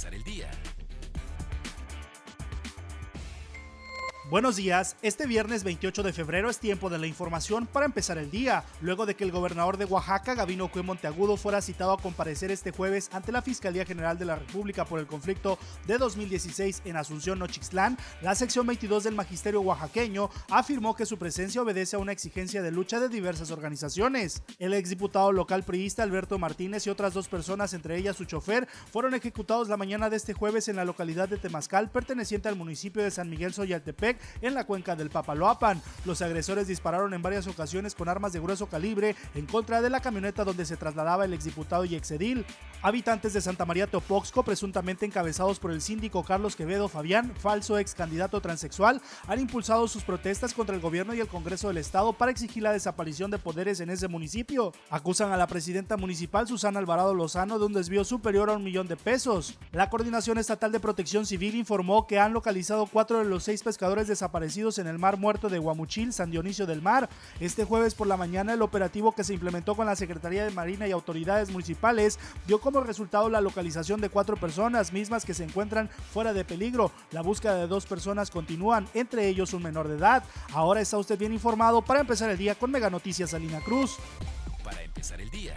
empezar el día. Buenos días, este viernes 28 de febrero es tiempo de la información para empezar el día, luego de que el gobernador de Oaxaca, Gabino Cue Monteagudo, fuera citado a comparecer este jueves ante la Fiscalía General de la República por el conflicto de 2016 en Asunción, Nochixtlán, la sección 22 del Magisterio Oaxaqueño afirmó que su presencia obedece a una exigencia de lucha de diversas organizaciones. El exdiputado local priista Alberto Martínez y otras dos personas, entre ellas su chofer, fueron ejecutados la mañana de este jueves en la localidad de Temazcal, perteneciente al municipio de San Miguel Soyaltepec, en la cuenca del Papaloapan. Los agresores dispararon en varias ocasiones con armas de grueso calibre en contra de la camioneta donde se trasladaba el exdiputado y exedil. Habitantes de Santa María Teopoxco, presuntamente encabezados por el síndico Carlos Quevedo Fabián, falso ex candidato transexual, han impulsado sus protestas contra el gobierno y el Congreso del Estado para exigir la desaparición de poderes en ese municipio. Acusan a la presidenta municipal Susana Alvarado Lozano de un desvío superior a un millón de pesos. La Coordinación Estatal de Protección Civil informó que han localizado cuatro de los seis pescadores desaparecidos en el mar muerto de Guamuchil, San Dionisio del Mar. Este jueves por la mañana el operativo que se implementó con la Secretaría de Marina y autoridades municipales dio como resultado la localización de cuatro personas mismas que se encuentran fuera de peligro. La búsqueda de dos personas continúan, entre ellos un menor de edad. Ahora está usted bien informado para empezar el día con Mega Noticias Salina Cruz. Para empezar el día.